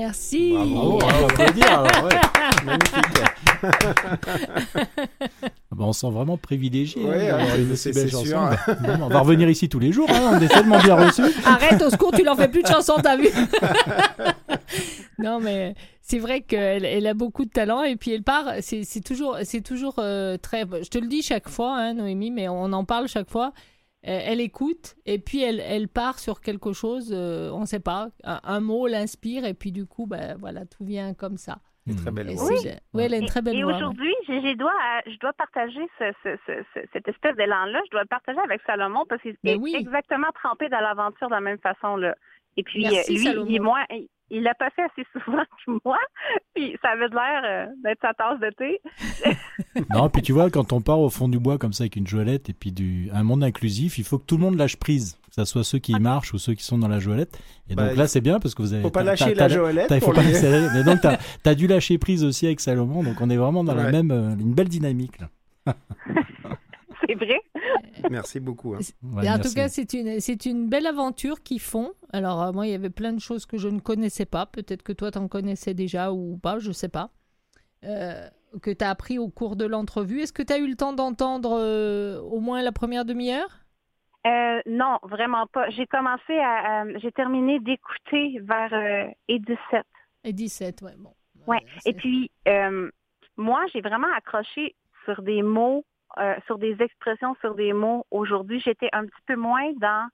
Merci. Bravo. on va applaudir, alors, ouais. Magnifique. On se sent vraiment privilégié hein, Ouais, ouais, c'est- sûr. Bon, on va revenir ici tous les jours, hein, on est tellement bien reçus. Arrête, au secours, tu leur fais plus de chansons, t'as vu Non, mais c'est vrai qu'elle elle a beaucoup de talent et puis elle part. C'est toujours, c'est toujours euh, très. Je te le dis chaque fois, hein, Noémie, mais on en parle chaque fois. Euh, Elle écoute et puis elle, elle part sur quelque chose, euh, on ne sait pas, un, un mot l'inspire et puis du coup, ben, voilà, tout vient comme ça. Très belle Et voix. c'est- oui, elle a une très belle et voix. ouais. aujourd'hui, j'ai dois, je dois partager ce, ce- ce- ce- cette espèce d'élan-là. Je dois le partager avec Salomon parce qu'il est Ben oui. exactement trempé dans l'aventure de la même façon. Là. Et puis, Merci, euh, lui, Salomon. il, moi, il- il l'a pas fait assez souvent que moi. Puis, ça avait de l'air euh, d'être sa tasse de thé. Non, puis tu vois, quand on part au fond du bois comme ça avec une joëlette et puis du, un monde inclusif, il faut que tout le monde lâche prise, que ce soit ceux qui marchent ou ceux qui sont dans la joëlette. Et Bah, donc là, c'est bien parce que vous avez. Faut pas lâcher la Joëlette faut pas la- Mais donc, t'as as dû lâcher prise aussi avec Salomon, donc on est vraiment dans la même, euh, une belle dynamique. Là. C'est vrai. Merci beaucoup. hein. Ouais, en merci. tout cas, c'est une, c'est une belle aventure qu'ils font. Alors, euh, moi, il y avait plein de choses que je ne connaissais pas. Peut-être que toi, t'en connaissais déjà ou pas, je sais pas. Euh, que tu as appris au cours de l'entrevue. Est-ce que tu as eu le temps d'entendre euh, au moins la première demi-heure? Euh, non, vraiment pas. J'ai commencé à, à- j'ai terminé d'écouter vers euh, et 17. Et 17, ouais, bon. Ouais. Et puis, euh, moi, j'ai vraiment accroché sur des mots, euh, sur des expressions, sur des mots. Aujourd'hui, j'étais un petit peu moins dans.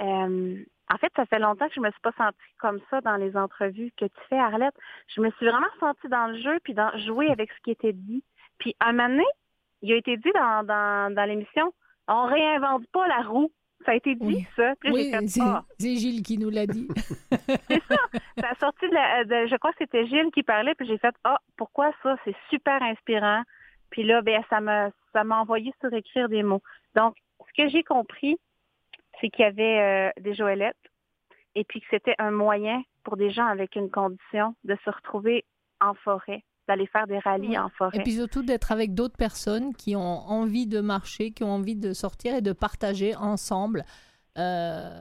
euh, en fait, ça fait longtemps que je me suis pas sentie comme ça dans les entrevues que tu fais, Arlette. Je me suis vraiment sentie dans le jeu, puis dans jouer avec ce qui était dit. Puis, à un moment donné, il a été dit dans, dans, dans l'émission, on réinvente pas la roue. Ça a été dit, Oui. ça. Puis Oui, c'est ah, c'est Gilles qui nous l'a dit. ça a sorti de, la- de- je crois que c'était Gilles qui parlait, puis j'ai fait ah pourquoi ça? C'est super inspirant. Puis là ben ça m'a ça m'a envoyé sur écrire des mots. Donc ce que j'ai compris c'est qu'il y avait euh, des joëlettes et puis que c'était un moyen pour des gens avec une condition de se retrouver en forêt, d'aller faire des rallyes Ouais. en forêt. Et puis surtout d'être avec d'autres personnes qui ont envie de marcher, qui ont envie de sortir et de partager ensemble. Euh,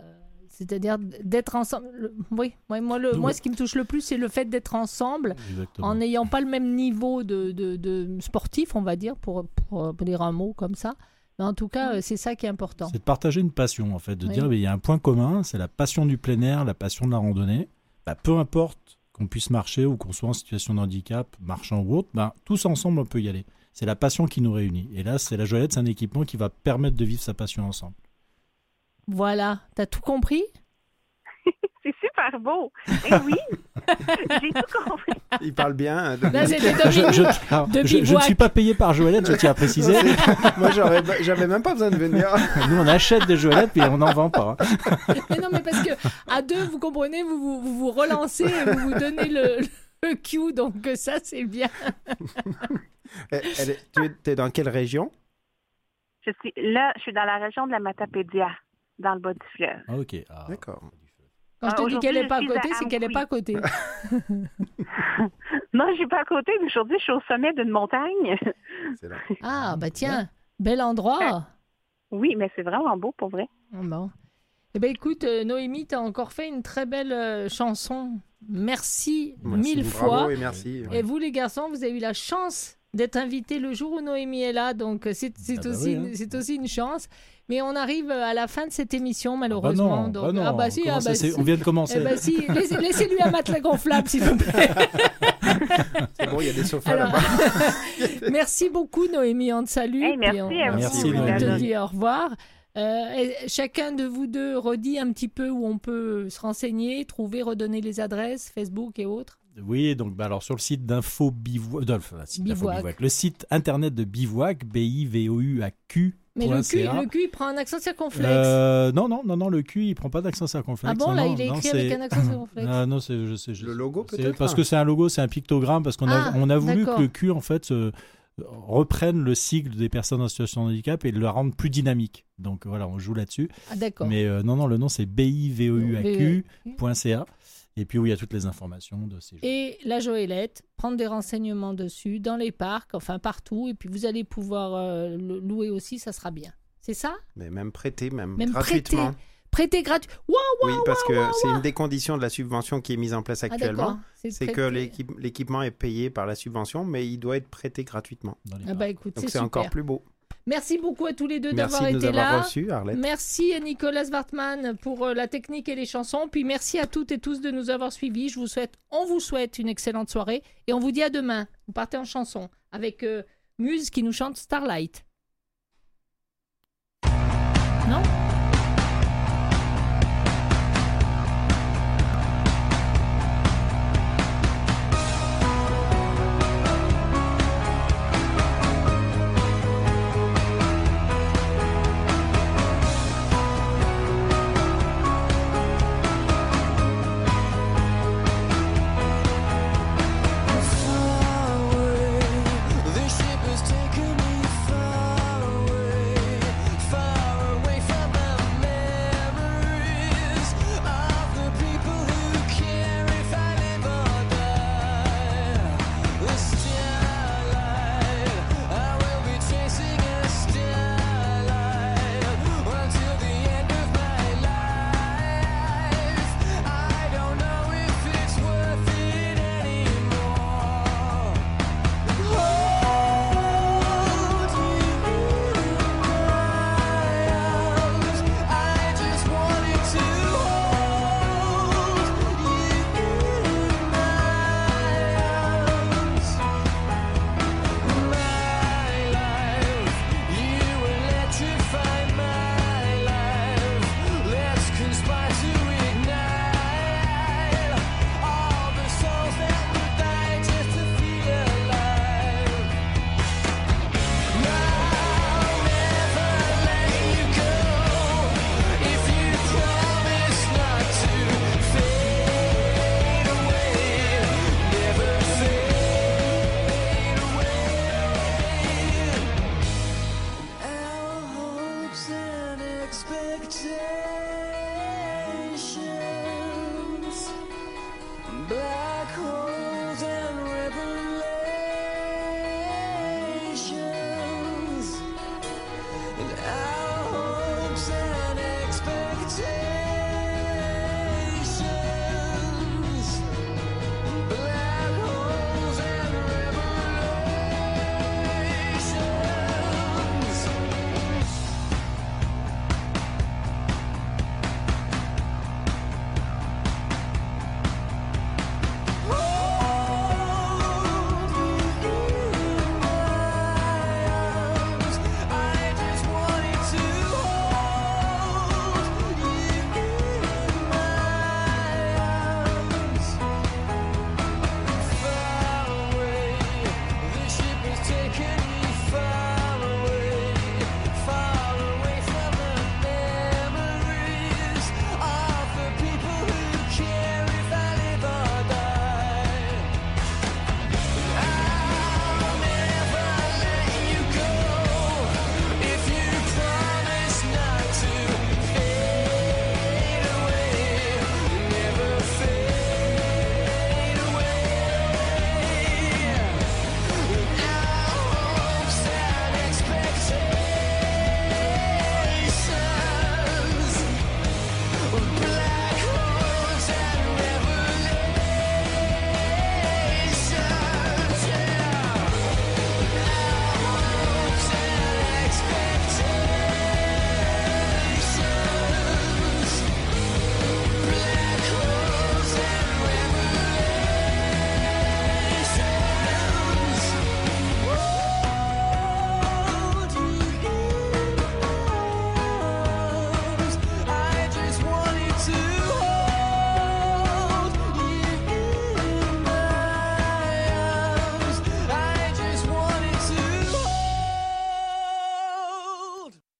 C'est-à-dire d'être ensemble. Le- Oui, ouais, moi, le, Oui. moi, ce qui me touche le plus, c'est le fait d'être ensemble Exactement. en n'ayant pas le même niveau de, de, de sportif, on va dire, pour, pour, pour dire un mot comme ça. Mais en tout cas, c'est ça qui est important. C'est de partager une passion, en fait, de Oui. dire, mais il y a un point commun, c'est la passion du plein air, la passion de la randonnée. Bah, peu importe qu'on puisse marcher ou qu'on soit en situation de handicap, marchant ou autre, bah, tous ensemble, on peut y aller. C'est la passion qui nous réunit. Et là, c'est la joëlette, c'est un équipement qui va permettre de vivre sa passion ensemble. Voilà, t'as tout compris? C'est super beau. Et oui, j'ai tout compris. Il parle bien. hein, Là, Dominique. c'était Je, je- alors, de je- je ne suis pas payé par Joëlette, je tiens à préciser. Moi, j'aurais- j'avais même pas besoin de venir. Nous, on achète des Joëlettes, mais on n'en vend pas. hein. Mais non, mais parce que à deux, vous comprenez, vous vous, vous, vous relancez, et vous vous donnez le, le cue, donc ça, c'est bien. Elle- est- tu es dans quelle région? Je suis là, je suis dans la région de la Matapédia, dans le bas du fleuve. Ah, ok. Ah. D'accord. Quand je Ah, te dis qu'elle n'est pas à côté, c'est qu'elle n'est pas à côté. Non, je suis pas à côté, mais aujourd'hui, je suis au sommet d'une montagne. C'est là. Ah, bah tiens, bel endroit. Oui, mais c'est vraiment beau pour vrai. Bon. Eh ben écoute, euh, Noémie, tu as encore fait une très belle euh, chanson. Merci, Merci, mille bravo fois. et merci. Et vous, les garçons, vous avez eu la chance d'être invités le jour où Noémie est là, donc euh, c'est Ah bah aussi, oui, une- hein. c'est aussi une chance. Mais on arrive euh, à la fin de cette émission, Ah bah malheureusement. non, donc, bah non. ah bah si, ah bah si. On vient de commencer. Eh ben si, laissez- laissez-lui un matelas gonflable, s'il vous plaît. C'est bon, il y a des sofas là-bas. merci beaucoup, Noémie. On te salue. Hey, merci puis on, à on- te dit au revoir. Euh, chacun de vous deux redit un petit peu où on peut se renseigner, trouver, redonner les adresses, Facebook et autres. Oui, donc bah, alors sur le site d'info bivouac, euh, enfin, le site d'Info Bivouac. Bivouac, le site internet de bivouac, b i v o u a q Mais le cul, le cul, il prend un accent circonflexe. Euh, non, non, non, non, le Q, il prend pas d'accent circonflexe. ah bon, non, là, non, il est non, écrit c'est- avec un accent circonflexe. Ah non, c'est, je sais, je Le logo, peut-être Parce que c'est un logo, c'est un pictogramme, parce qu'on a, Ah, on a voulu que le Q, en fait, se- reprenne le sigle des personnes en situation de handicap et le rende plus dynamique. Donc voilà, on joue là-dessus. Ah d'accord. Mais euh, non, non, le nom c'est bivouac.ca. et puis où il y a toutes les informations de ces jeux. Et la Joëlette, prendre des renseignements dessus, dans les parcs, enfin partout, et puis vous allez pouvoir euh, le louer aussi, ça sera bien. C'est ça? Mais même prêter, même, Même gratuitement. prêter. Prêter gratuit. Waouh, waouh, Oui, parce que c'est une des conditions de la subvention qui est mise en place Ah, actuellement. c'est que l'équipement est payé par la subvention, mais il doit être prêté gratuitement. Ah bah écoute, Donc c'est encore plus beau. Merci beaucoup à tous les deux d'avoir été là. Merci à Nicolas Wartman pour euh, la technique et les chansons. Puis merci à toutes et tous de nous avoir suivis. Je vous souhaite, on vous souhaite une excellente soirée et on vous dit à demain. Vous partez en chanson avec euh, Muse qui nous chante Starlight.